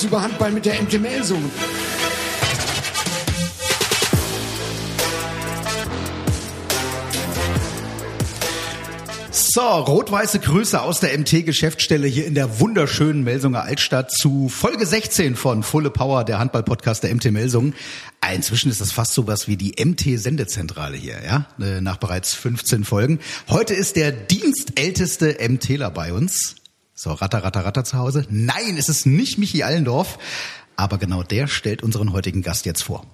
alles über Handball mit der MT Melsung. So, rot-weiße Grüße aus der MT-Geschäftsstelle hier in der wunderschönen Melsunger Altstadt zu Folge 16 von Fulle Power, der Handball-Podcast der MT Melsung. Inzwischen ist das fast so was wie die MT-Sendezentrale hier, ja, äh, nach bereits 15 Folgen. Heute ist der dienstälteste MTler bei uns. So, ratter, ratter, ratter zu Hause. Nein, es ist nicht Michi Allendorf, aber genau der stellt unseren heutigen Gast jetzt vor.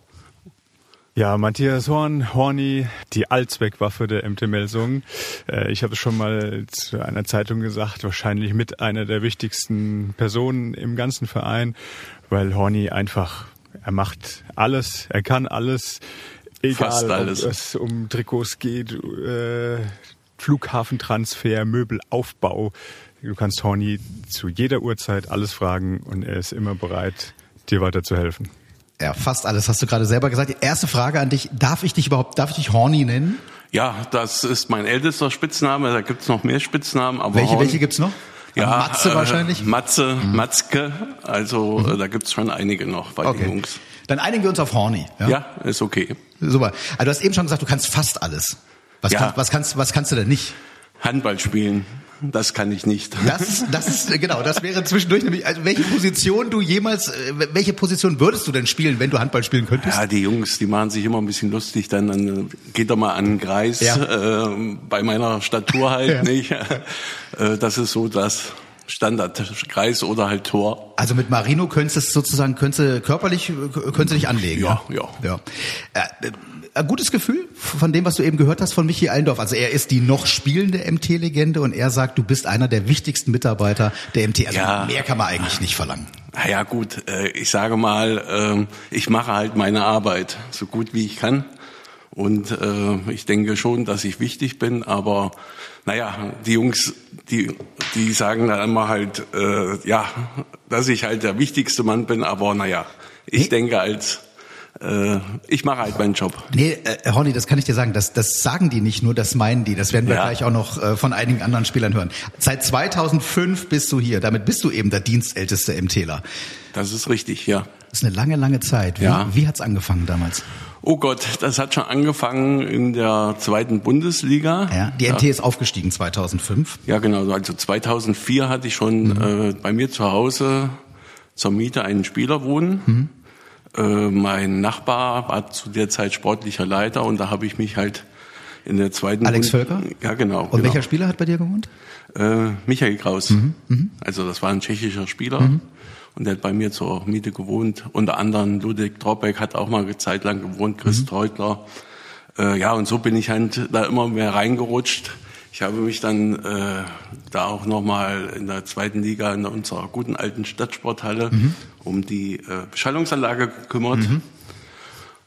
Ja, Matthias Horn, Horny, die Allzweckwaffe der MT Melsung. Äh, ich habe es schon mal zu einer Zeitung gesagt, wahrscheinlich mit einer der wichtigsten Personen im ganzen Verein, weil Horny einfach, er macht alles, er kann alles, egal alles. ob es um Trikots geht, äh, Flughafentransfer, Möbelaufbau. Du kannst Horny zu jeder Uhrzeit alles fragen und er ist immer bereit, dir weiterzuhelfen. Ja, fast alles hast du gerade selber gesagt. Die erste Frage an dich, darf ich dich überhaupt, darf ich dich Horny nennen? Ja, das ist mein ältester Spitzname. Da gibt's noch mehr Spitznamen. Aber Welche, Horn, welche gibt's noch? Ja, Matze äh, wahrscheinlich? Mhm. Matze, Matzke. Also äh, da gibt's schon einige noch bei den Okay. Jungs. Dann einigen wir uns auf Horny. Ja? Ja, ist okay. Super. Also du hast eben schon gesagt, du kannst fast alles. Was, Ja. kann, was, kannst, was kannst du denn nicht? Handball spielen, das kann ich nicht. Das das ist, äh, genau, das wäre zwischendurch nämlich, also welche Position du jemals, äh, welche Position würdest du denn spielen, wenn du Handball spielen könntest? Ja, die Jungs, die machen sich immer ein bisschen lustig, dann, dann geht er mal an den Kreis, Ja. äh, bei meiner Statur halt Ja. nicht. Äh, das ist so das Standardkreis oder halt Tor. Also mit Marino könntest du es sozusagen, könntest du körperlich, äh, könntest du dich anlegen. Ja, ja. ja. Äh, äh, ein gutes Gefühl von dem, was du eben gehört hast von Michi Allendorf. Also er ist die noch spielende MT-Legende und er sagt, du bist einer der wichtigsten Mitarbeiter der MT. Also Ja. mehr kann man eigentlich nicht verlangen. Na ja, gut, äh, ich sage mal, ähm, ich mache halt meine Arbeit so gut wie ich kann. Und äh, ich denke schon, dass ich wichtig bin, aber naja, die Jungs, die, die sagen dann immer halt, äh, ja, dass ich halt der wichtigste Mann bin, aber naja, ich Nee. denke als, äh, ich mache halt meinen Job. Nee, äh, Horny, das kann ich dir sagen, das, das sagen die nicht nur, das meinen die. Das werden wir Ja. gleich auch noch äh, von einigen anderen Spielern hören. Seit 2005 bist du hier, damit bist du eben der dienstälteste MTler. Das ist richtig, ja. Das ist eine lange, lange Zeit. Wie, Ja. wie hat's angefangen damals? Oh Gott, das hat schon angefangen in der zweiten Bundesliga. Ja, die MT ist aufgestiegen 2005. Ja, genau. Also 2004 hatte ich schon Mhm. äh, bei mir zu Hause zur Miete einen Spieler wohnen. Mhm. Äh, mein Nachbar war zu der Zeit sportlicher Leiter und da habe ich mich halt in der zweiten Alex Völker? Ja, genau. Und genau. welcher Spieler hat bei dir gewohnt? Äh, Michael Kraus. Mhm, Also das war ein tschechischer Spieler. Und der hat bei mir zur Miete gewohnt. Unter anderem Ludwig Drobeck hat auch mal eine Zeit lang gewohnt, Chris Mhm. Teutler. Äh, ja, und so bin ich halt da immer mehr reingerutscht. Ich habe mich dann äh, da auch nochmal in der zweiten Liga in unserer guten alten Stadtsporthalle Mhm. um die äh, Beschallungsanlage gekümmert.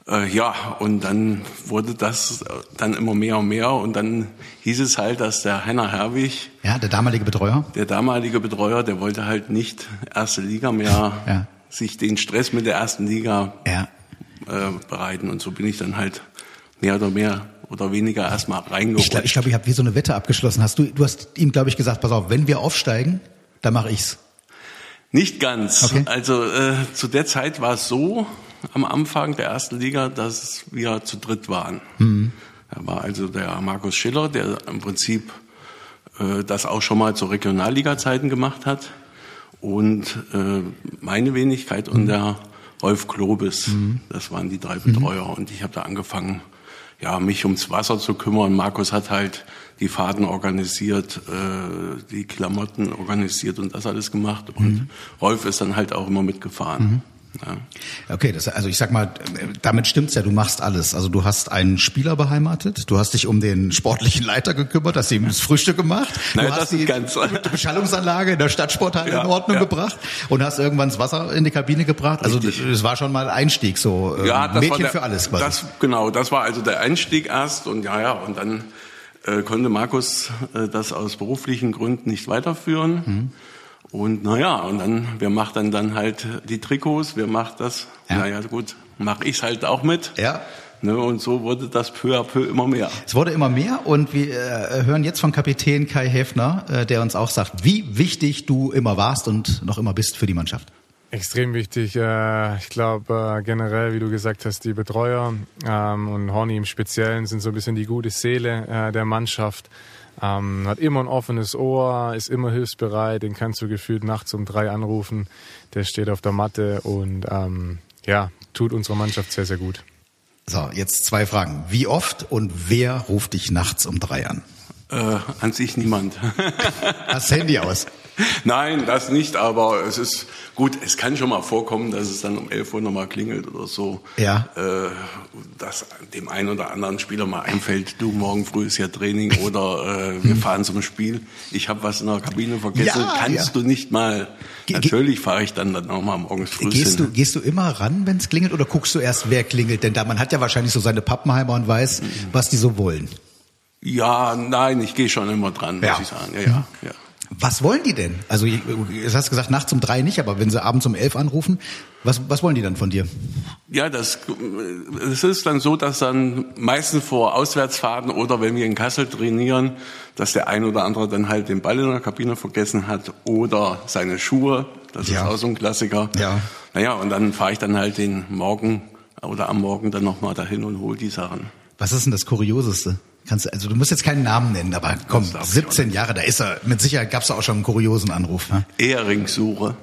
Äh, ja, und dann wurde das äh, dann immer mehr und mehr. Und dann hieß es halt, dass der Henner Herwig, Ja, der damalige Betreuer. der damalige Betreuer, der wollte halt nicht erste Liga mehr Ja. sich den Stress mit der ersten Liga Ja. äh, bereiten. Und so bin ich dann halt mehr oder mehr oder weniger erstmal reingerutscht. Ich glaube, ich, glaub, ich habe wie so eine Wette abgeschlossen. Hast du, du hast ihm, glaube ich, gesagt, pass auf, wenn wir aufsteigen, dann mache ich's. Nicht ganz. Okay. Also äh, zu der Zeit war es so am Anfang der ersten Liga, dass wir zu dritt waren. Mhm. Da war also der Markus Schiller, der im Prinzip äh, das auch schon mal zu Regionalliga-Zeiten gemacht hat. Und äh, meine Wenigkeit und der Rolf Klobis. Das waren die drei Betreuer. Und ich habe da angefangen, ja, mich ums Wasser zu kümmern. Markus hat halt die Fahrten organisiert, äh, die Klamotten organisiert und das alles gemacht. Und Rolf ist dann halt auch immer mitgefahren. Ja. Okay, das, also ich sag mal, damit stimmt's ja, du machst alles. Also du hast einen Spieler beheimatet, du hast dich um den sportlichen Leiter gekümmert, hast ihm das Frühstück gemacht, Nein, du hast die ganz- Beschallungsanlage in der Stadtsporthalle Ja, in Ordnung ja. gebracht und hast irgendwann das Wasser in die Kabine gebracht. Also Richtig. das war schon mal Einstieg, so äh, Ja, das Mädchen war der, für alles quasi. Das, genau, das war also der Einstieg erst und ja, ja, und dann äh, konnte Markus äh, das aus beruflichen Gründen nicht weiterführen. Mhm. Und naja, und dann, wer macht dann dann halt die Trikots, wer macht das? Ja. Naja, gut, mach ich's halt auch mit. ja. Ne, und so wurde das peu à peu immer mehr. Es wurde immer mehr und wir äh, hören jetzt von Kapitän Kai Häfner, äh, der uns auch sagt, wie wichtig du immer warst und noch immer bist für die Mannschaft. Extrem wichtig. Äh, ich glaube äh, generell, wie du gesagt hast, die Betreuer ähm, und Horny im Speziellen sind so ein bisschen die gute Seele äh, der Mannschaft. Ähm, hat immer ein offenes Ohr, ist immer hilfsbereit, den kannst du gefühlt nachts um drei anrufen. Der steht auf der Matte und ähm, ja, tut unserer Mannschaft sehr, sehr gut. So, jetzt zwei Fragen. Wie oft und wer ruft dich nachts um drei an? Äh, an sich niemand. Hast Handy aus? Nein, das nicht, aber es ist gut, es kann schon mal vorkommen, dass es dann um 11 Uhr nochmal klingelt oder so. Ja. Äh, dass dem einen oder anderen Spieler mal einfällt, du, morgen früh ist ja Training oder äh, wir fahren zum Spiel. Ich habe was in der Kabine vergessen. Ja, Kannst ja. du nicht mal? Ge Natürlich fahre ich dann, dann nochmal morgens früh gehst hin. Du, gehst du immer ran, wenn es klingelt oder guckst du erst, wer klingelt? Denn da man hat ja wahrscheinlich so seine Pappenheimer und weiß, mhm. was die so wollen. Ja, nein, ich gehe schon immer dran, ja. muss ich sagen. Ja, ja, ja. Was wollen die denn? Also, du hast gesagt, nachts um drei nicht, aber wenn sie abends um elf anrufen, was, was wollen die dann von dir? Ja, das, es ist dann so, dass dann meistens vor Auswärtsfahrten oder wenn wir in Kassel trainieren, dass der ein oder andere dann halt den Ball in der Kabine vergessen hat oder seine Schuhe. Das ja. ist auch so ein Klassiker. Ja. Naja, und dann fahre ich dann halt den Morgen oder am Morgen dann nochmal dahin und hole die Sachen. Was ist denn das Kurioseste? Kannst, du, also du musst jetzt keinen Namen nennen, aber komm, 17 Jahre, da ist er. Mit Sicherheit gab es auch schon einen kuriosen Anruf. Ne? Ehringssuche.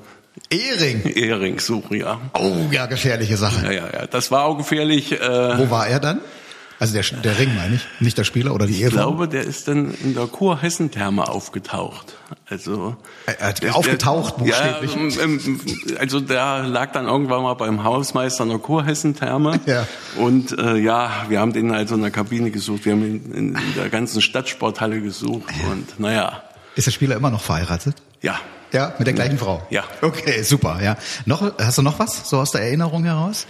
Ehring? Ehringssuche, ja. Oh, ja, gefährliche Sache. Ja, ja, ja. Das war auch gefährlich. Äh, Wo war er dann? Also der, der Ring meine ich, nicht der Spieler oder die Ehefrau? Ich glaube, der ist dann in der Kurhessen-Therme aufgetaucht. Also er hat aufgetaucht, buchstäblich. Ja, ähm, ähm, also der lag dann irgendwann mal beim Hausmeister in der Kurhessen-Therme. Ja. Und äh, ja, wir haben den also in der Kabine gesucht, wir haben ihn in, in der ganzen Stadtsporthalle gesucht und naja. Ist der Spieler immer noch verheiratet? Ja. Ja, mit der gleichen Frau. Ja. Okay, super. Ja. Noch, hast du noch was so aus der Erinnerung heraus?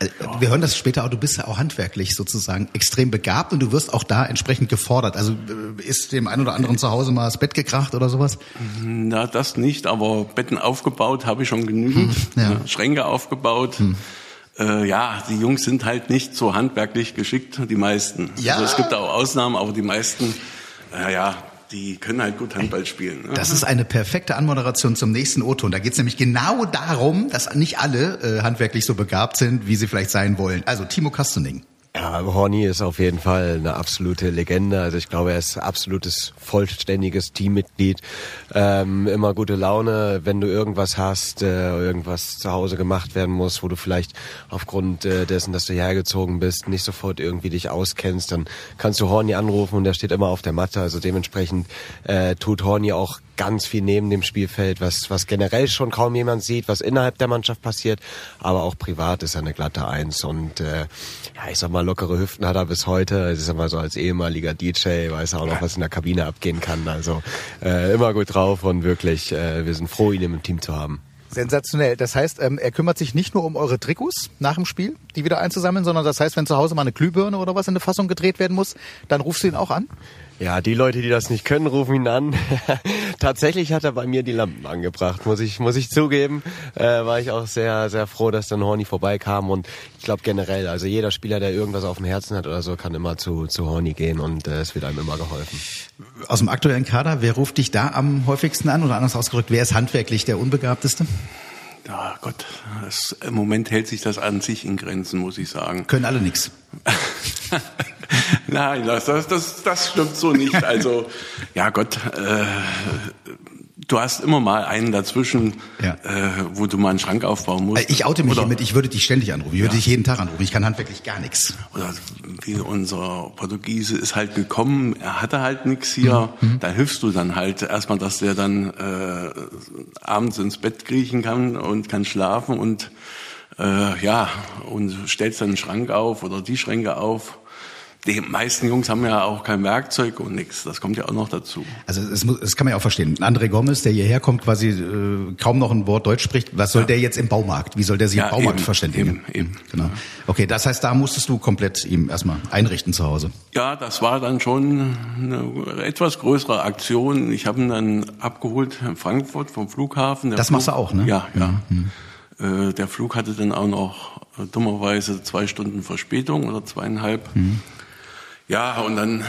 Ja. Äh, wir hören das später auch. Du bist ja auch handwerklich sozusagen extrem begabt und du wirst auch da entsprechend gefordert. Also äh, ist dem einen oder anderen zu Hause mal das Bett gekracht oder sowas? Na, das nicht. Aber Betten aufgebaut habe ich schon genügend. Hm, ja. Schränke aufgebaut. Hm. Äh, ja, die Jungs sind halt nicht so handwerklich geschickt, die meisten. Ja. Also es gibt auch Ausnahmen, aber die meisten, äh, ja, die können halt gut Handball spielen. Ne? Das ist eine perfekte Anmoderation zum nächsten O-Ton. Da geht es nämlich genau darum, dass nicht alle äh, handwerklich so begabt sind, wie sie vielleicht sein wollen. Also Timo Kastening. Ja, Horny ist auf jeden Fall eine absolute Legende. Also ich glaube, er ist absolutes vollständiges Teammitglied. Ähm, immer gute Laune, wenn du irgendwas hast, äh, irgendwas zu Hause gemacht werden muss, wo du vielleicht aufgrund äh, dessen, dass du hergezogen bist, nicht sofort irgendwie dich auskennst, dann kannst du Horny anrufen und der steht immer auf der Matte. Also dementsprechend äh, tut Horny auch ganz viel neben dem Spielfeld, was, was generell schon kaum jemand sieht, was innerhalb der Mannschaft passiert, aber auch privat ist er eine glatte Eins und äh, ja, ich sag mal, lockere Hüften hat er bis heute. Ich sag mal so als ehemaliger DJ weiß er auch noch, was in der Kabine abgehen kann. Also äh, immer gut drauf und wirklich, äh, wir sind froh, ihn im Team zu haben. Sensationell. Das heißt, ähm, er kümmert sich nicht nur um eure Trikots nach dem Spiel, die wieder einzusammeln, sondern das heißt, wenn zu Hause mal eine Glühbirne oder was in der Fassung gedreht werden muss, dann rufst du ihn auch an? Ja, die Leute, die das nicht können, rufen ihn an. Tatsächlich hat er bei mir die Lampen angebracht, muss ich, muss ich zugeben. Äh, war ich auch sehr, sehr froh, dass dann Horny vorbeikam. Und ich glaube generell, also jeder Spieler, der irgendwas auf dem Herzen hat oder so, kann immer zu, zu Horny gehen und äh, es wird einem immer geholfen. Aus dem aktuellen Kader, wer ruft dich da am häufigsten an? Oder anders ausgedrückt, wer ist handwerklich der Unbegabteste? Ja, Gott, das, im Moment hält sich das an sich in Grenzen, muss ich sagen. Können alle nichts. Nein, das, das, das, das stimmt so nicht. Also, ja Gott, äh, du hast immer mal einen dazwischen, ja. äh, wo du mal einen Schrank aufbauen musst. Ich oute mich Oder, hiermit, ich würde dich ständig anrufen. Ich würde ja. dich jeden Tag anrufen. Ich kann handwerklich gar nichts. Oder wie unser Portugiese ist halt gekommen, er hatte halt nichts hier. Mhm. mhm. Da hilfst du dann halt erstmal, dass der dann äh, abends ins Bett kriechen kann und kann schlafen und äh, ja, und stellst dann einen Schrank auf oder die Schränke auf die meisten Jungs haben ja auch kein Werkzeug und nichts. Das kommt ja auch noch dazu. Also es, muss, das kann man ja auch verstehen. André Gomez, der hierher kommt, quasi äh, kaum noch ein Wort Deutsch spricht. Was soll ja. der jetzt im Baumarkt? Wie soll der sich ja, im Baumarkt eben, verständigen? Eben, eben. Genau. Okay, das heißt, da musstest du komplett ihm erstmal einrichten zu Hause. Ja, das war dann schon eine etwas größere Aktion. Ich habe ihn dann abgeholt in Frankfurt vom Flughafen. Der das Flug, machst du auch, ne? Ja, ja. Mhm. Äh, der Flug hatte dann auch noch äh, dummerweise zwei Stunden Verspätung oder zweieinhalb. Mhm. Ja, und dann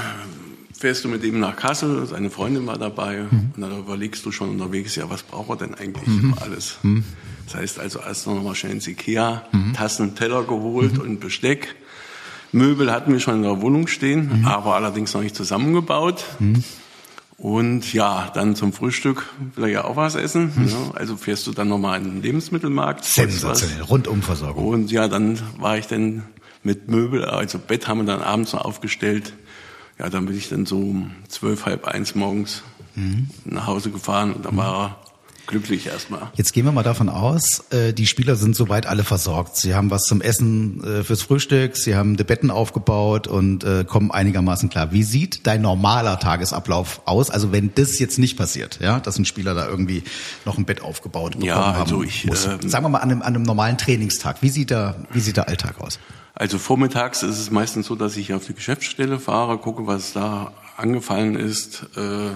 fährst du mit ihm nach Kassel, seine Freundin war dabei mhm. und dann überlegst du schon unterwegs, ja, was braucht er denn eigentlich mhm. alles? Mhm. Das heißt also erst noch mal schnell ins Ikea, mhm. Tassen, Teller geholt mhm. und Besteck. Möbel hatten wir schon in der Wohnung stehen, aber allerdings noch nicht zusammengebaut. Und ja, dann zum Frühstück will er ja auch was essen. Mhm. Ja, also fährst du dann nochmal in den Lebensmittelmarkt. Sensationell, Rundumversorgung. Und ja, dann war ich dann mit Möbel, also Bett haben wir dann abends noch aufgestellt. Ja, dann bin ich dann so um zwölf, halb eins morgens mhm. nach Hause gefahren und dann mhm. war er glücklich erstmal. Jetzt gehen wir mal davon aus, äh, die Spieler sind soweit alle versorgt. Sie haben was zum Essen äh, fürs Frühstück, sie haben die Betten aufgebaut und äh, kommen einigermaßen klar. Wie sieht dein normaler Tagesablauf aus? Also wenn das jetzt nicht passiert, ja, dass ein Spieler da irgendwie noch ein Bett aufgebaut bekommen ja, also ich, muss. Ähm, Sagen wir mal an einem, an einem normalen Trainingstag. Wie sieht der, wie sieht der Alltag aus? Also vormittags ist es meistens so, dass ich auf die Geschäftsstelle fahre, gucke, was da angefallen ist. Äh,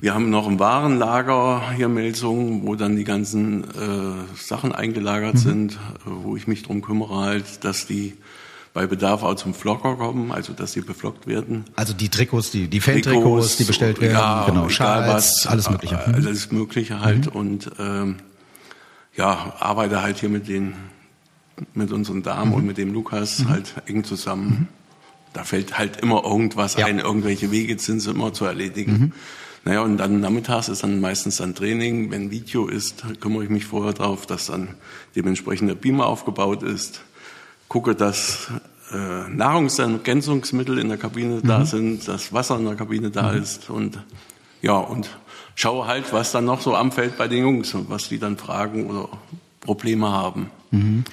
wir haben noch ein Warenlager hier Melsung, wo dann die ganzen äh, Sachen eingelagert mhm. sind, äh, wo ich mich drum kümmere halt, dass die bei Bedarf auch zum Flocker kommen, also dass sie beflockt werden. Also die Trikots, die, die Fan-Trikots, die bestellt werden, ja, genau, Schals, was, alles Mögliche. Alles Mögliche halt mhm. und ähm, ja, arbeite halt hier mit den mit unseren Damen mhm. und mit dem Lukas mhm. halt eng zusammen. Mhm. Da fällt halt immer irgendwas ja. ein, irgendwelche Wege sind immer zu erledigen. Mhm. Naja, und dann nachmittags ist dann meistens dann Training. Wenn Video ist, kümmere ich mich vorher darauf, dass dann dementsprechend der Beamer aufgebaut ist. Gucke, dass äh, Nahrungsergänzungsmittel in der Kabine da mhm. sind, dass Wasser in der Kabine da mhm. ist und ja, und schaue halt, was dann noch so anfällt bei den Jungs und was die dann fragen oder Probleme haben. Mhm.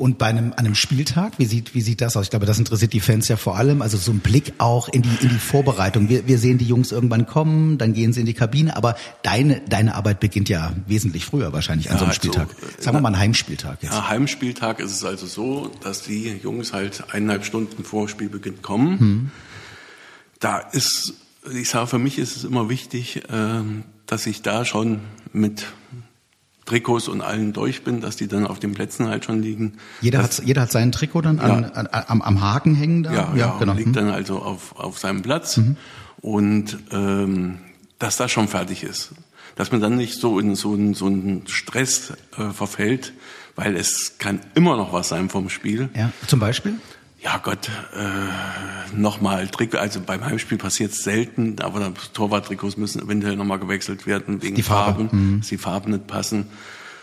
Und bei einem, einem Spieltag, wie sieht, wie sieht das aus? Ich glaube, das interessiert die Fans ja vor allem. Also so ein Blick auch in die, in die Vorbereitung. Wir, wir sehen die Jungs irgendwann kommen, dann gehen sie in die Kabine, aber deine, deine Arbeit beginnt ja wesentlich früher wahrscheinlich an ja, so einem also, Spieltag. Also, Sagen wir mal einen Heimspieltag jetzt. Ja, Heimspieltag ist es also so, dass die Jungs halt eineinhalb Stunden vor Spielbeginn kommen. Hm. Da ist, ich sage, für mich ist es immer wichtig, ähm, dass ich da schon mit Trikots und allen durch bin, dass die dann auf den Plätzen halt schon liegen. Jeder das, hat jeder hat sein Trikot dann an, ja. an, am, am Haken hängen da. Ja, ja, ja genau. liegt mhm. dann also auf, auf seinem Platz mhm. und ähm, dass das schon fertig ist, dass man dann nicht so in so einen so einen Stress äh, verfällt, weil es kann immer noch was sein vom Spiel. Ja, zum Beispiel ja Gott, äh, nochmal Trikot, also beim Heimspiel passiert es selten, aber Torwarttrikots müssen eventuell nochmal gewechselt werden wegen die Farbe. Farben, mhm. dass die Farben nicht passen.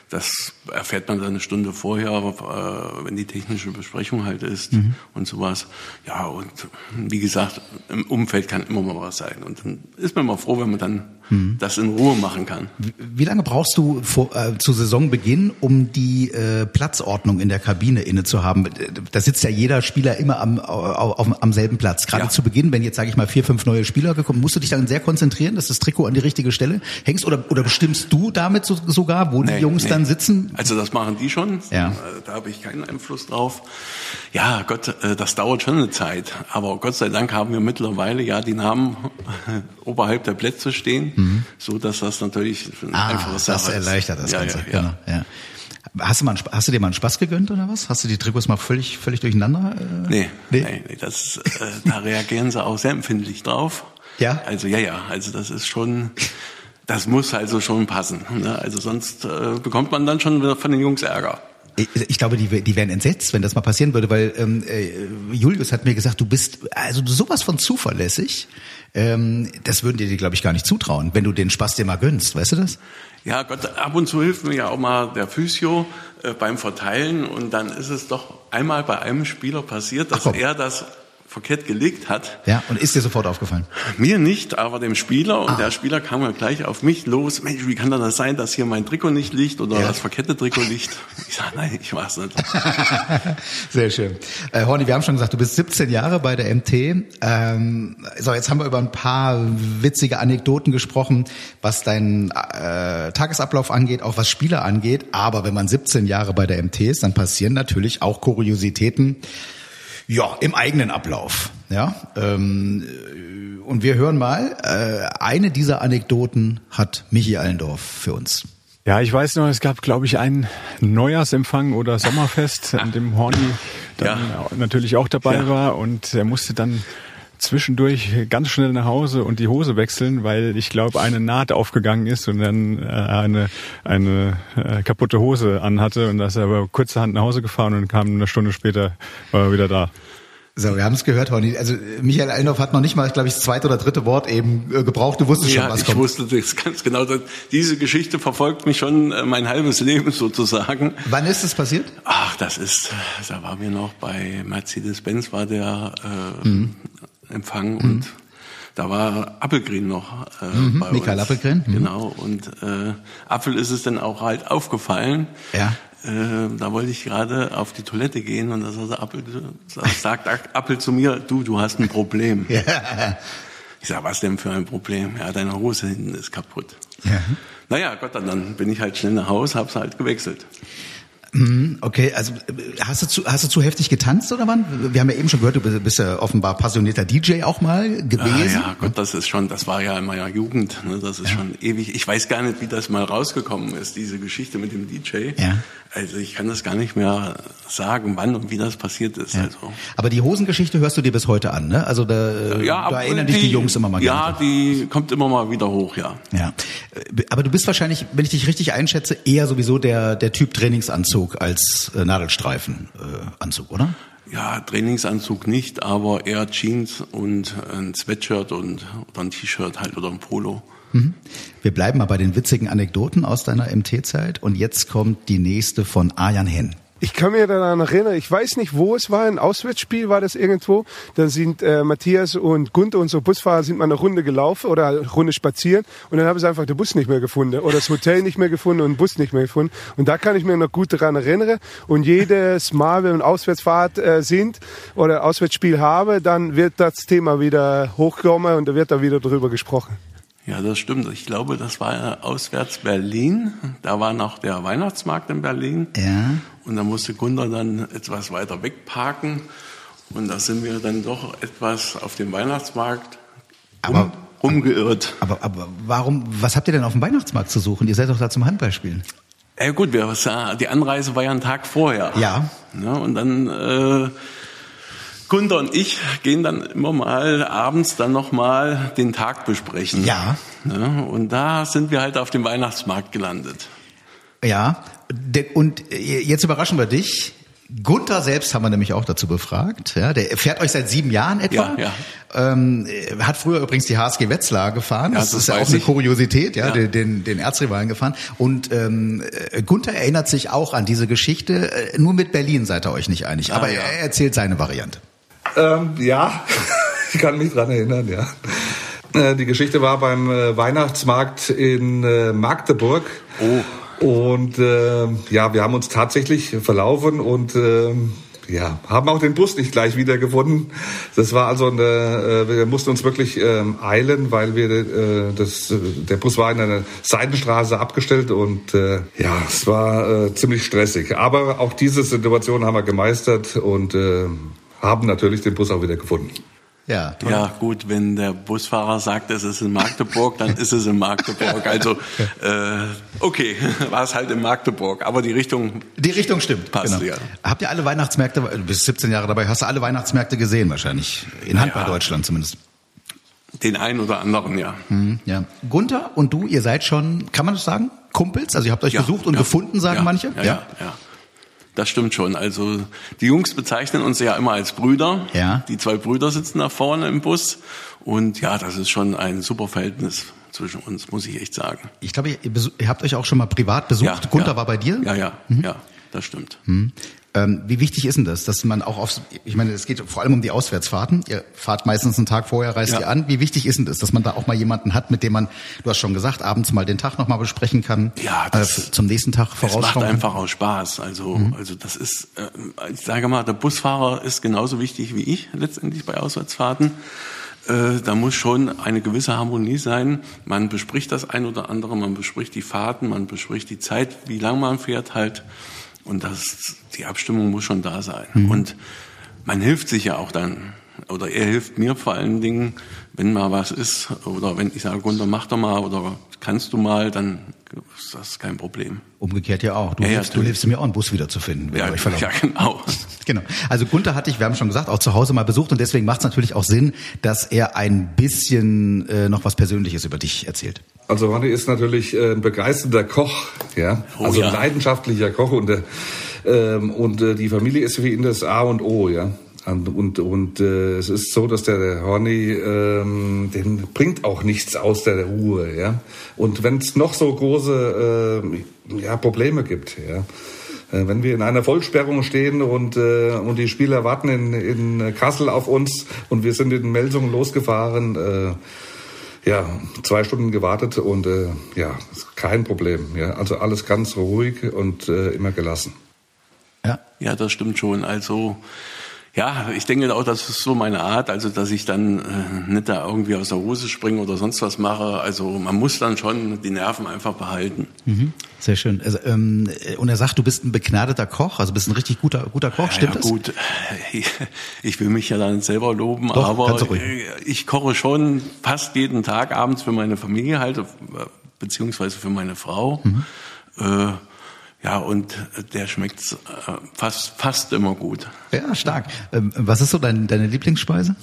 Das erfährt man dann eine Stunde vorher, äh, wenn die technische Besprechung halt ist mhm. und sowas. Ja, und wie gesagt, im Umfeld kann immer mal was sein. Und dann ist man mal froh, wenn man dann mhm. das in Ruhe machen kann. Wie, lange brauchst du vor, äh, zu Saisonbeginn, um die äh, Platzordnung in der Kabine inne zu haben? Da sitzt ja jeder Spieler immer am, auf, auf, am selben Platz. Gerade ja. zu Beginn, wenn jetzt, sage ich mal, vier, fünf neue Spieler gekommen, musst du dich dann sehr konzentrieren, dass das Trikot an die richtige Stelle hängst? Oder, oder bestimmst du damit so, sogar, wo nee, die Jungs nee. Dann sitzen? Also das machen die schon. Ja. Äh, da habe ich keinen Einfluss drauf. Ja, Gott, äh, das dauert schon eine Zeit. Aber Gott sei Dank haben wir mittlerweile ja die Namen oberhalb der Plätze stehen mhm. so dass das natürlich ein ah, einfaches Das erleichtert das ja, Ganze. Ja, genau, ja. Hast du, mal, hast du dir mal einen Spaß gegönnt oder was? Hast du die Trikots mal völlig, völlig durcheinander? Äh? Nee, nee, nee, nee das, äh, da reagieren sie auch sehr empfindlich drauf. Ja? Also ja, ja, also das ist schon, das muss also schon passen. Ne? Also sonst äh, bekommt man dann schon wieder von den Jungs Ärger. Ich, ich glaube, die, die wären entsetzt, wenn das mal passieren würde, weil ähm, äh, Julius hat mir gesagt, du bist also sowas von zuverlässig. Ähm, das würden dir, glaube ich, gar nicht zutrauen, wenn du den Spaß dir mal gönnst. Weißt du das? Ja, Gott, ab und zu hilft mir ja auch mal der Physio äh, beim Verteilen und dann ist es doch einmal bei einem Spieler passiert, dass er das verkehrt gelegt hat. Ja, und ist dir sofort aufgefallen? Mir nicht, aber dem Spieler. Und ah. der Spieler kam ja gleich auf mich los. Mensch, wie kann das sein, dass hier mein Trikot nicht liegt oder ja. das verkehrte Trikot liegt? Ich sage, nein, ich weiß nicht. Sehr schön. Äh, Horni, wir haben schon gesagt, du bist 17 Jahre bei der MT. Ähm, so, jetzt haben wir über ein paar witzige Anekdoten gesprochen, was deinen äh, Tagesablauf angeht, auch was Spieler angeht. Aber wenn man 17 Jahre bei der MT ist, dann passieren natürlich auch Kuriositäten ja, im eigenen Ablauf. Ja, ähm, und wir hören mal, äh, eine dieser Anekdoten hat Michi Allendorf für uns. Ja, ich weiß noch, es gab, glaube ich, einen Neujahrsempfang oder Sommerfest, an dem Horny dann ja. natürlich auch dabei ja. war und er musste dann zwischendurch ganz schnell nach Hause und die Hose wechseln, weil ich glaube, eine Naht aufgegangen ist und dann äh, eine, eine äh, kaputte Hose anhatte und da ist er aber kurzerhand nach Hause gefahren und kam eine Stunde später war er wieder da. So, wir haben es gehört, Horni. Also Michael Einhoff hat noch nicht mal, glaube ich, das zweite oder dritte Wort eben äh, gebraucht. Du wusstest ja, schon, was ich kommt. wusste das ganz genau. Diese Geschichte verfolgt mich schon äh, mein halbes Leben sozusagen. Wann ist es passiert? Ach, das ist, da waren wir noch bei Mercedes-Benz war der äh, mhm. Empfang mhm. und da war Appelgren noch äh, mhm, bei Michael uns. Appelgren. Mhm. Genau. Und äh, Apfel ist es dann auch halt aufgefallen. Ja. Äh, da wollte ich gerade auf die Toilette gehen und da sagt Appel, sagt Appel zu mir, du, du hast ein Problem. Ja. Ich sag, was denn für ein Problem? Ja, deine Hose hinten ist kaputt. Ja. Naja, Gott, dann bin ich halt schnell nach Hause, hab's halt gewechselt. Mhm, okay, also hast du, zu, hast du zu heftig getanzt oder wann? Wir haben ja eben schon gehört, du bist ja offenbar passionierter DJ auch mal gewesen. Ah, ja, Gott, das ist schon, das war ja in meiner Jugend, ne, das ist ja. schon ewig. Ich weiß gar nicht, wie das mal rausgekommen ist, diese Geschichte mit dem DJ. Ja. Also ich kann das gar nicht mehr sagen, wann und wie das passiert ist. Ja. Also. Aber die Hosengeschichte hörst du dir bis heute an, ne? Also da, ja, da erinnern dich die Jungs immer mal Ja, gerne. die kommt immer mal wieder hoch, ja. Ja, aber du bist wahrscheinlich, wenn ich dich richtig einschätze, eher sowieso der der Typ Trainingsanzug als äh, Nadelstreifenanzug, äh, oder? Ja, Trainingsanzug nicht, aber eher Jeans und ein Sweatshirt und oder ein T-Shirt halt oder ein Polo. Mhm. Wir bleiben mal bei den witzigen Anekdoten aus deiner MT-Zeit und jetzt kommt die nächste von Arjan Henn. Ich kann mir daran erinnern, ich weiß nicht, wo es war, ein Auswärtsspiel war das irgendwo. Da sind äh, Matthias und Gunther, unsere Busfahrer, sind mal eine Runde gelaufen oder eine Runde spazieren und dann haben sie einfach den Bus nicht mehr gefunden oder das Hotel nicht mehr gefunden und den Bus nicht mehr gefunden. Und da kann ich mir noch gut daran erinnern. Und jedes Mal, wenn wir Auswärtsfahrt äh, sind oder Auswärtsspiel habe, dann wird das Thema wieder hochkommen und da wird da wieder drüber gesprochen. Ja, das stimmt. Ich glaube, das war auswärts Berlin. Da war noch der Weihnachtsmarkt in Berlin. Ja. Und da musste Gunnar dann etwas weiter wegparken. Und da sind wir dann doch etwas auf dem Weihnachtsmarkt aber, rumgeirrt. Aber, aber warum, was habt ihr denn auf dem Weihnachtsmarkt zu suchen? Ihr seid doch da zum Handballspielen. Ja gut, wir, die Anreise war ja ein Tag vorher. Ja. ja und dann äh, Gunther und ich gehen dann immer mal abends dann nochmal den Tag besprechen. Ja. ja. Und da sind wir halt auf dem Weihnachtsmarkt gelandet. Ja. Und jetzt überraschen wir dich. Gunther selbst haben wir nämlich auch dazu befragt. Ja, der fährt euch seit sieben Jahren etwa. Ja, ja. Ähm, hat früher übrigens die HSG Wetzlar gefahren. Ja, das, das ist ja auch eine Kuriosität, ja, ja. Den, den, Erzrivalen gefahren. Und ähm, Gunther erinnert sich auch an diese Geschichte. Äh, nur mit Berlin seid ihr euch nicht einig. Ah, aber er erzählt seine Variante. Ähm, ja, ich kann mich dran erinnern, ja. Äh, die Geschichte war beim äh, Weihnachtsmarkt in äh, Magdeburg. Oh. Und äh, ja, wir haben uns tatsächlich verlaufen und äh, ja, haben auch den Bus nicht gleich wiedergefunden. Das war also eine, wir mussten uns wirklich ähm, eilen, weil wir äh, das, der Bus war in einer Seitenstraße abgestellt und äh, ja, es war äh, ziemlich stressig. Aber auch diese Situation haben wir gemeistert und äh, haben natürlich den Bus auch wieder gefunden. Ja, ja, gut, wenn der Busfahrer sagt, es ist in Magdeburg, dann ist es in Magdeburg. Also äh, okay, war es halt in Magdeburg, aber die Richtung Die Richtung stimmt, passt genau. ja. Habt ihr alle Weihnachtsmärkte, du bist 17 Jahre dabei, hast du alle Weihnachtsmärkte gesehen wahrscheinlich, in Handball ja, Deutschland zumindest? Den einen oder anderen, ja. Mhm, ja. Gunther und du, ihr seid schon, kann man das sagen, Kumpels? Also ihr habt euch ja, gesucht und ja, gefunden, sagen manche? ja. ja. ja. Das stimmt schon. Also die Jungs bezeichnen uns ja immer als Brüder. Ja. Die zwei Brüder sitzen da vorne im Bus. Und ja, das ist schon ein super Verhältnis zwischen uns, muss ich echt sagen. Ich glaube, ihr, ihr habt euch auch schon mal privat besucht. Ja, Gunther ja. war bei dir? Ja, ja, mhm. ja, das stimmt. Mhm. Ähm, wie wichtig ist denn das, dass man auch aufs, ich meine, es geht vor allem um die Auswärtsfahrten. Ihr fahrt meistens einen Tag vorher, reist Ja. ihr an. Wie wichtig ist denn das, dass man da auch mal jemanden hat, mit dem man, du hast schon gesagt, abends mal den Tag nochmal besprechen kann, Ja, das- äh, zum nächsten Tag macht vorausschauen kann? einfach auch Spaß. Also, also das ist, äh, ich sage mal, der Busfahrer ist genauso wichtig wie ich letztendlich bei Auswärtsfahrten. Äh, da muss schon eine gewisse Harmonie sein. Man bespricht das ein oder andere, man bespricht die Fahrten, man bespricht die Zeit, wie lang man fährt halt. Und das, die Abstimmung muss schon da sein. Und man hilft sich ja auch dann oder er hilft mir vor allen Dingen, wenn mal was ist oder wenn ich sage, Gunter, mach doch mal oder kannst du mal, dann ist das kein Problem. Umgekehrt ja auch. Du, Ja, ja, hilfst, du natürlich. hilfst mir auch einen Bus wiederzufinden, wenn Ja, ihr euch verlaufen. ja, genau. Genau. Also Gunther hatte ich, wir haben schon gesagt, auch zu Hause mal besucht und deswegen macht es natürlich auch Sinn, dass er ein bisschen äh, noch was Persönliches über dich erzählt. Also Ronny ist natürlich äh, ein begeisterter Koch, ja, Oh also ja. ein leidenschaftlicher Koch und äh, ähm, und äh, die Familie ist für ihn das A und O, ja. Und und, und äh, es ist so, dass der, der Horny, ähm, den bringt auch nichts aus der Ruhe, ja. Und wenn es noch so große äh, ja, Probleme gibt, ja. Äh, Wenn wir in einer Vollsperrung stehen und, äh, und die Spieler warten in, in Kassel auf uns und wir sind in Melsungen losgefahren, äh, ja, zwei Stunden gewartet und äh, ja, ist kein Problem. Ja, also alles ganz ruhig und äh, immer gelassen. Ja. Ja, das stimmt schon. Also ja, ich denke auch, das ist so meine Art, also dass ich dann äh, nicht da irgendwie aus der Hose springe oder sonst was mache. Also man muss dann schon die Nerven einfach behalten. Mhm. Sehr schön. Also, ähm, und er sagt, du bist ein begnadeter Koch, also bist ein richtig guter, guter Koch, stimmt ja, das? gut, ich will mich ja dann selber loben, Doch, aber äh, ich koche schon fast jeden Tag abends für meine Familie halt, äh, beziehungsweise für meine Frau. Mhm. Äh, ja, und der schmeckt äh, fast, fast immer gut. Ja, stark. Ähm, was ist so dein, deine Lieblingsspeise?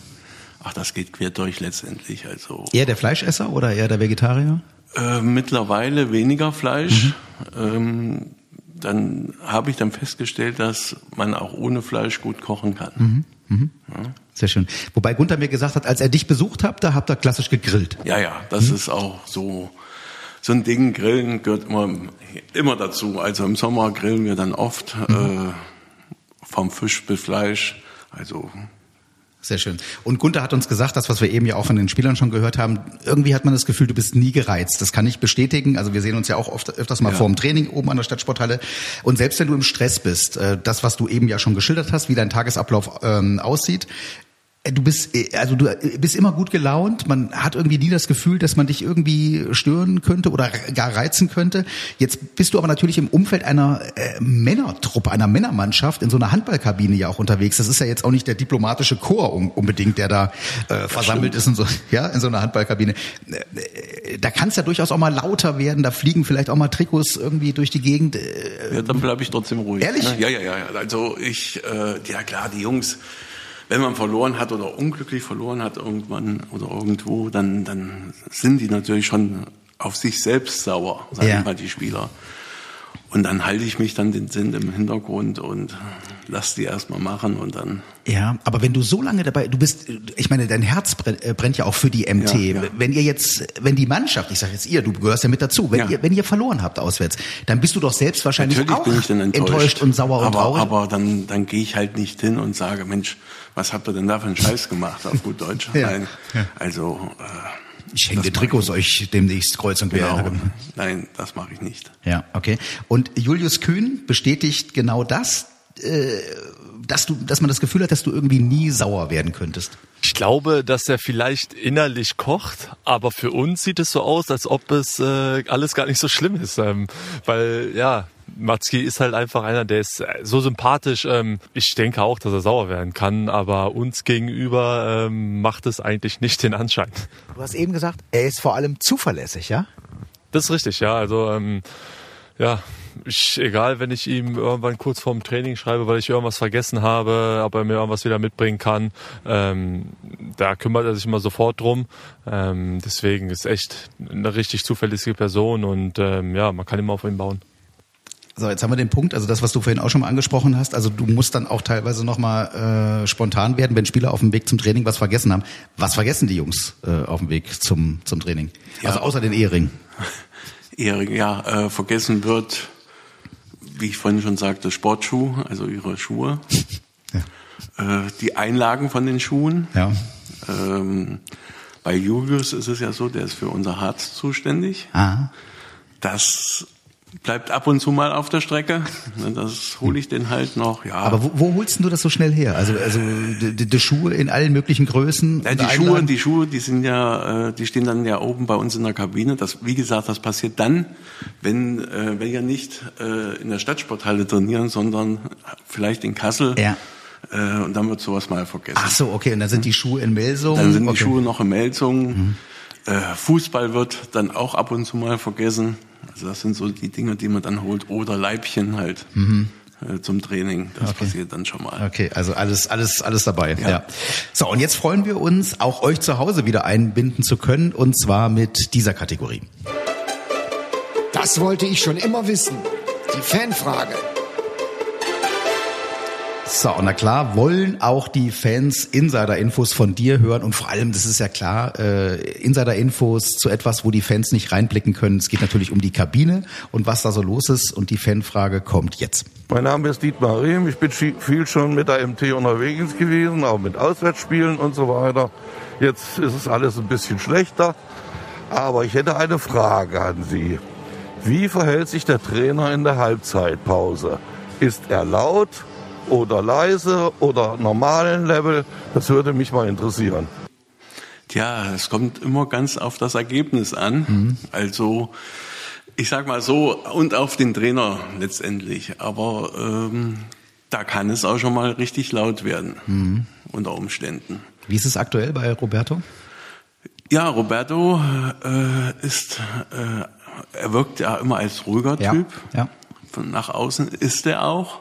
Ach, das geht quer durch letztendlich. Also Eher der Fleischesser oder eher der Vegetarier? äh, mittlerweile weniger Fleisch. Mhm. Ähm, dann habe ich dann festgestellt, dass man auch ohne Fleisch gut kochen kann. Mhm. Sehr schön. Wobei Gunther mir gesagt hat, als er dich besucht hat, da habt ihr klassisch gegrillt. Ja, ja, das Mhm. ist auch so so ein Ding. Grillen gehört immer immer dazu. Also im Sommer grillen wir dann oft Mhm. äh, vom Fisch bis Fleisch. Also Sehr schön. Und Gunther hat uns gesagt, das, was wir eben ja auch von den Spielern schon gehört haben, irgendwie hat man das Gefühl, du bist nie gereizt. Das kann ich bestätigen. Also wir sehen uns ja auch oft, öfters mal Ja. vor dem Training oben an der Stadtsporthalle. Und selbst wenn du im Stress bist, äh, das, was du eben ja schon geschildert hast, wie dein Tagesablauf ähm, aussieht, Du bist, äh, also du äh, bist immer gut gelaunt. Man hat irgendwie nie das Gefühl, dass man dich irgendwie stören könnte oder gar reizen könnte. Jetzt bist du aber natürlich im Umfeld einer äh, Männertruppe, einer Männermannschaft in so einer Handballkabine ja auch unterwegs. Das ist ja jetzt auch nicht der diplomatische Chor un unbedingt, der da äh, versammelt ist in so, ja, in so einer Handballkabine. Äh, äh, Da kann es ja durchaus auch mal lauter werden. Da fliegen vielleicht auch mal Trikots irgendwie durch die Gegend. Äh, ja, dann bleibe ich trotzdem ruhig. Ehrlich? Ne? Ja, ja, ja. ja. Also ich, äh, ja klar, die Jungs, wenn man verloren hat oder unglücklich verloren hat irgendwann oder irgendwo, dann, dann sind die natürlich schon auf sich selbst sauer, sag Ja. mal, die Spieler. Und dann halte ich mich dann den Sinn im Hintergrund und lass die erstmal machen und dann. Ja, aber wenn du so lange dabei, du bist, ich meine, dein Herz brennt, äh, brennt ja auch für die MT. Ja, ja. Wenn ihr jetzt, wenn die Mannschaft, ich sage jetzt ihr, du gehörst ja mit dazu, wenn Ja. ihr, wenn ihr verloren habt auswärts, dann bist du doch selbst wahrscheinlich Natürlich auch bin ich dann enttäuscht. und sauer und aber, traurig. Aber dann, dann gehe ich halt nicht hin und sage, Mensch, was habt ihr denn da für einen Scheiß gemacht, auf gut Deutsch? Nein. Also, äh, ich hänge die Trikots euch demnächst kreuz und quer. genau. Nein, das mache ich nicht. Ja, okay. Und Julius Kühn bestätigt genau das, äh, dass du, dass man das Gefühl hat, dass du irgendwie nie sauer werden könntest. Ich glaube, dass er vielleicht innerlich kocht, aber für uns sieht es so aus, als ob es äh, alles gar nicht so schlimm ist. Ähm, weil, ja, Matzki ist halt einfach einer, der ist äh, so sympathisch. Ähm, ich denke auch, dass er sauer werden kann, aber uns gegenüber ähm, macht es eigentlich nicht den Anschein. Du hast eben gesagt, er ist vor allem zuverlässig, ja? Das ist richtig, ja. Also, ähm, ja, ich, egal, wenn ich ihm irgendwann kurz vorm Training schreibe, weil ich irgendwas vergessen habe, ob er mir irgendwas wieder mitbringen kann, ähm, da kümmert er sich immer sofort drum. Ähm, deswegen ist echt eine richtig zuverlässige Person und ähm, ja, man kann immer auf ihn bauen. So, jetzt haben wir den Punkt, also das, was du vorhin auch schon mal angesprochen hast, also du musst dann auch teilweise nochmal äh, spontan werden, wenn Spieler auf dem Weg zum Training was vergessen haben. Was vergessen die Jungs äh, auf dem Weg zum, zum Training? Also außer den Ehering. Ehering, ja, äh, vergessen wird, wie ich vorhin schon sagte, Sportschuh, also ihre Schuhe. Äh, die Einlagen von den Schuhen. Ja. Ähm, bei Julius ist es ja so, der ist für unser Harz zuständig. Ah. Das bleibt ab und zu mal auf der Strecke. Das hole ich den halt noch. Ja, Aber wo, wo holst du das so schnell her? Also, also die, die, die Schuhe in allen möglichen Größen? Ja, die Schuhe, die Schuhe, die sind ja, äh, die stehen dann ja oben bei uns in der Kabine. Das, wie gesagt, das passiert dann, wenn wenn wir nicht äh, in der Stadtsporthalle trainieren, sondern vielleicht in Kassel. Ja. Äh, und dann wird sowas mal vergessen. Ach so, okay, und dann sind die Schuhe in Melsung. Dann sind die okay. Schuhe noch in Melsung. Äh, Fußball wird dann auch ab und zu mal vergessen. Also das sind so die Dinge, die man dann holt. Oder Leibchen halt äh, zum Training. Das Okay. passiert dann schon mal. Okay, also alles, alles, alles dabei. Ja. Ja. So, und jetzt freuen wir uns, auch euch zu Hause wieder einbinden zu können, und zwar mit dieser Kategorie. Das wollte ich schon immer wissen. Die Fanfrage. So, und na klar, wollen auch die Fans Insider-Infos von dir hören und vor allem, das ist ja klar, äh, Insider-Infos zu etwas, wo die Fans nicht reinblicken können. Es geht natürlich um die Kabine und was da so los ist und die Fanfrage kommt jetzt. Mein Name ist Dietmar Rehm. Ich bin viel schon mit der MT unterwegs gewesen, auch mit Auswärtsspielen und so weiter. Jetzt ist es alles ein bisschen schlechter. Aber ich hätte eine Frage an Sie. Wie verhält sich der Trainer in der Halbzeitpause? Ist er laut oder leise oder normalen Level? Das würde mich mal interessieren. Tja, es kommt immer ganz auf das Ergebnis an. Also ich sag mal so und auf den Trainer letztendlich. Aber ähm, da kann es auch schon mal richtig laut werden unter Umständen. Wie ist es aktuell bei Roberto? Ja, Roberto äh, ist, äh, er wirkt ja immer als ruhiger Typ. Ja. Nach außen ist er auch.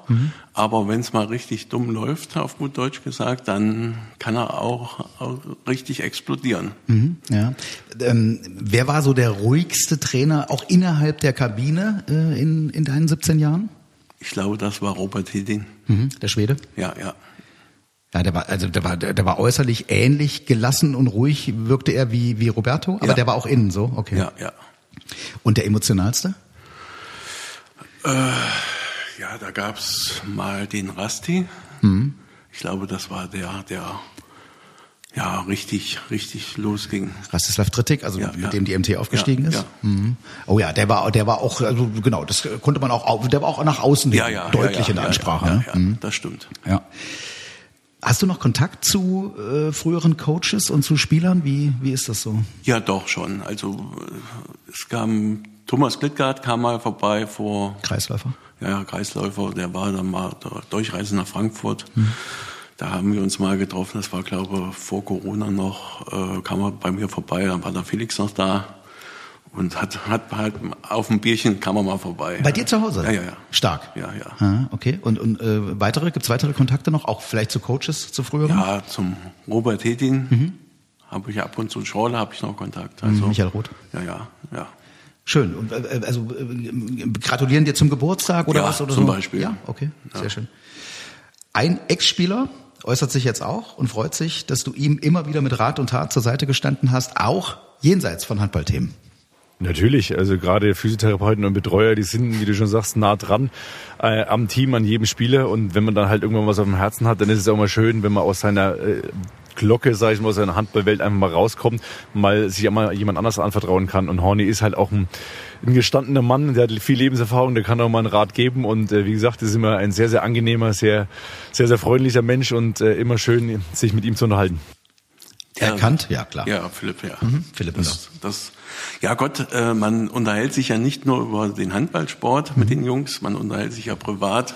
Aber wenn es mal richtig dumm läuft, auf gut Deutsch gesagt, dann kann er auch, auch richtig explodieren. Mhm, ja. Ähm, wer war so der ruhigste Trainer auch innerhalb der Kabine äh, in, in deinen 17 Jahren? Ich glaube, das war Robert Hedin. Mhm, der Schwede? Ja, ja. Ja, der war, also der war, der war äußerlich ähnlich gelassen und ruhig wirkte er wie, wie Roberto, aber Ja. der war auch innen so, okay. Ja, ja. Und der emotionalste? Ja, da gab's mal den Rasti. Ich glaube, das war der, der ja richtig, richtig losging. Rastislav Trittik, also Ja, mit ja. dem die MT aufgestiegen Ja, ist. Mhm. Oh ja, der war, der war auch, also genau, das konnte man auch, au- der war auch nach außen deutlich in der Ansprache. Ja, ne? ja, Mhm. das stimmt. Ja. Hast du noch Kontakt zu äh, früheren Coaches und zu Spielern? Wie, wie ist das so? Ja, doch schon. Also äh, es kam Thomas Glittgart kam mal vorbei vor Kreisläufer? ja, Kreisläufer, der war dann mal der Durchreise nach Frankfurt. Da haben wir uns mal getroffen, das war glaube ich vor Corona noch, äh, kam er bei mir vorbei, dann war der Felix noch da und hat, hat halt auf ein Bierchen kam er mal vorbei. Bei dir zu Hause? Ja, ja, ja. Stark. Ja, ja. Ah, okay. Und, und äh, weitere, gibt's weitere Kontakte noch? Auch vielleicht zu Coaches, zu früheren? Ja, zum Robert Hedin habe ich ab und zu Schorle habe ich noch Kontakt. Also, Mhm, Michael Roth. Ja, ja, ja. Schön. Und, äh, also äh, gratulieren dir zum Geburtstag oder Ja, was? Oder zum so? Beispiel. Ja, okay, sehr schön. Ein Ex-Spieler äußert sich jetzt auch und freut sich, dass du ihm immer wieder mit Rat und Tat zur Seite gestanden hast, auch jenseits von Handballthemen. Natürlich, also gerade Physiotherapeuten und Betreuer, die sind, wie du schon sagst, nah dran äh, am Team, an jedem Spieler. Und wenn man dann halt irgendwann was auf dem Herzen hat, dann ist es auch mal schön, wenn man aus seiner äh, Glocke, sag ich mal, aus seiner Handballwelt einfach mal rauskommt, mal sich einmal jemand anders anvertrauen kann. Und Horny ist halt auch ein, ein gestandener Mann, der hat viel Lebenserfahrung, der kann auch mal einen Rat geben. Und äh, wie gesagt, ist immer ein sehr, sehr angenehmer, sehr, sehr, sehr freundlicher Mensch und äh, immer schön, sich mit ihm zu unterhalten. Erkannt? Ja, klar. Ja, Philipp, ja. Philipp das, das, ja Gott, äh, man unterhält sich ja nicht nur über den Handballsport mit den Jungs, man unterhält sich ja privat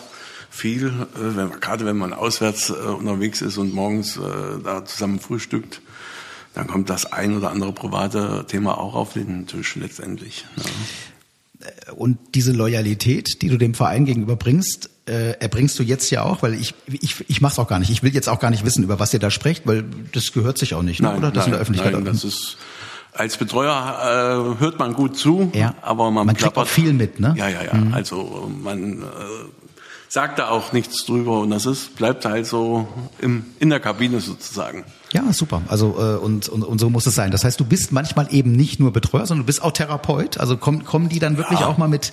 viel, äh, wenn, gerade wenn man auswärts äh, unterwegs ist und morgens äh, da zusammen frühstückt, dann kommt das ein oder andere private Thema auch auf den Tisch letztendlich. Ne? Und diese Loyalität, die du dem Verein gegenüber bringst, äh, erbringst du jetzt ja auch, weil ich ich ich mach's auch gar nicht. Ich will jetzt auch gar nicht wissen, über was ihr da sprecht, weil das gehört sich auch nicht, ne? oder? Das in der Öffentlichkeit. nein, das ist als Betreuer äh, hört man gut zu, Ja. aber man, Man kriegt auch viel mit, ne? Ja, ja, ja. Also man äh, sagt da auch nichts drüber und das ist bleibt halt so im, in der Kabine sozusagen. Ja, super. Also äh, und, und und so muss es sein. Das heißt, du bist manchmal eben nicht nur Betreuer, sondern du bist auch Therapeut. Also kommen kommen die dann wirklich Ja. auch mal mit?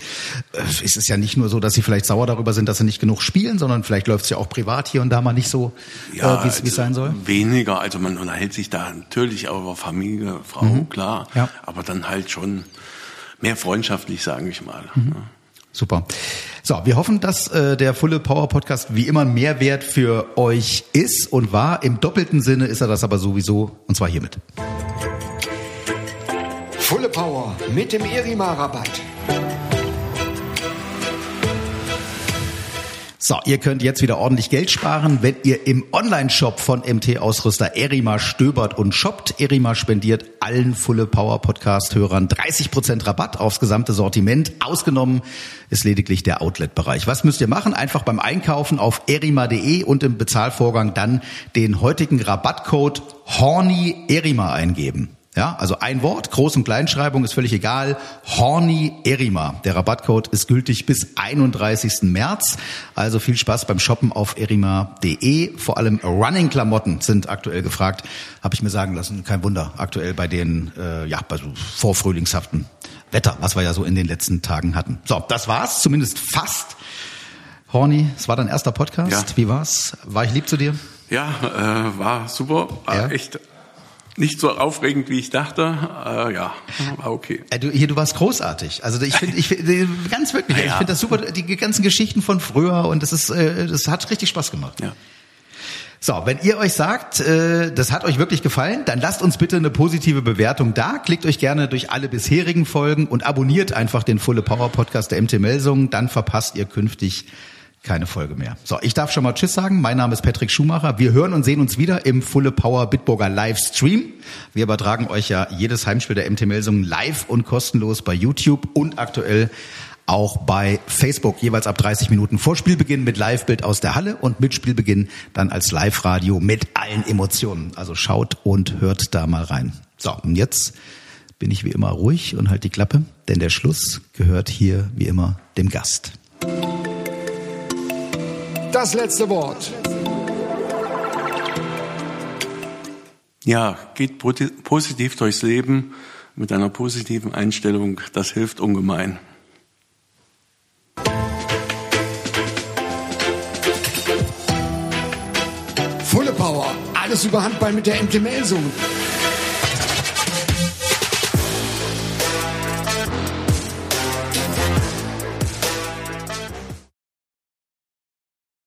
Äh, ist es ja nicht nur so, dass sie vielleicht sauer darüber sind, dass sie nicht genug spielen, sondern vielleicht läuft es ja auch privat hier und da mal nicht so, äh, wie es also wie es sein soll. Weniger, also man unterhält sich da natürlich auch über Familie, Frau, Mhm. klar, Ja. aber dann halt schon mehr freundschaftlich, sage ich mal. Mhm. Super. So, wir hoffen, dass äh, der Fulle Power Podcast wie immer ein Mehrwert für euch ist und war. Im doppelten Sinne ist er das aber sowieso, und zwar hiermit. Fulle Power mit dem Irima-Rabatt. So, ihr könnt jetzt wieder ordentlich Geld sparen, wenn ihr im Online-Shop von MT-Ausrüster Erima stöbert und shoppt. Erima spendiert allen Fulle Power Podcast-Hörern 30% Rabatt aufs gesamte Sortiment. Ausgenommen ist lediglich der Outlet-Bereich. Was müsst ihr machen? Einfach beim Einkaufen auf erima.de und im Bezahlvorgang dann den heutigen Rabattcode Horny Erima eingeben. Ja, also ein Wort, Groß- und Kleinschreibung ist völlig egal. Horny Erima. Der Rabattcode ist gültig bis 31. März. Also viel Spaß beim Shoppen auf erima.de. Vor allem Running-Klamotten sind aktuell gefragt. Habe ich mir sagen lassen. Kein Wunder. Aktuell bei den, äh, ja, bei so vorfrühlingshaften Wetter, was wir ja so in den letzten Tagen hatten. So, das war's. Zumindest fast. Horny, es war dein erster Podcast. Ja. Wie war's? War ich lieb zu dir? Ja, äh, war super, war Ja. echt nicht so aufregend, wie ich dachte. Äh, ja, war okay. Äh, du, hier, du warst großartig. Also ich finde, ich find, äh, ganz wirklich, Ja, ich finde das super, die ganzen Geschichten von früher und das ist, äh, das hat richtig Spaß gemacht. Ja. So, wenn ihr euch sagt, äh, das hat euch wirklich gefallen, dann lasst uns bitte eine positive Bewertung da. Klickt euch gerne durch alle bisherigen Folgen und abonniert einfach den Fulle Power Podcast der MT Melsungen. Dann verpasst ihr künftig keine Folge mehr. So, ich darf schon mal Tschüss sagen. Mein Name ist Patrick Schumacher. Wir hören und sehen uns wieder im Fulle Power Bitburger Livestream. Wir übertragen euch ja jedes Heimspiel der MT Melsungen live und kostenlos bei YouTube und aktuell auch bei Facebook, jeweils ab 30 Minuten vor Spielbeginn mit Live-Bild aus der Halle und mit Spielbeginn dann als Live-Radio mit allen Emotionen. Also schaut und hört da mal rein. So, und jetzt bin ich wie immer ruhig und halt die Klappe, denn der Schluss gehört hier wie immer dem Gast. Das letzte Wort. Ja, geht positiv durchs Leben mit einer positiven Einstellung. Das hilft ungemein. Fulle Power. Alles über Handball mit der MT Melsung.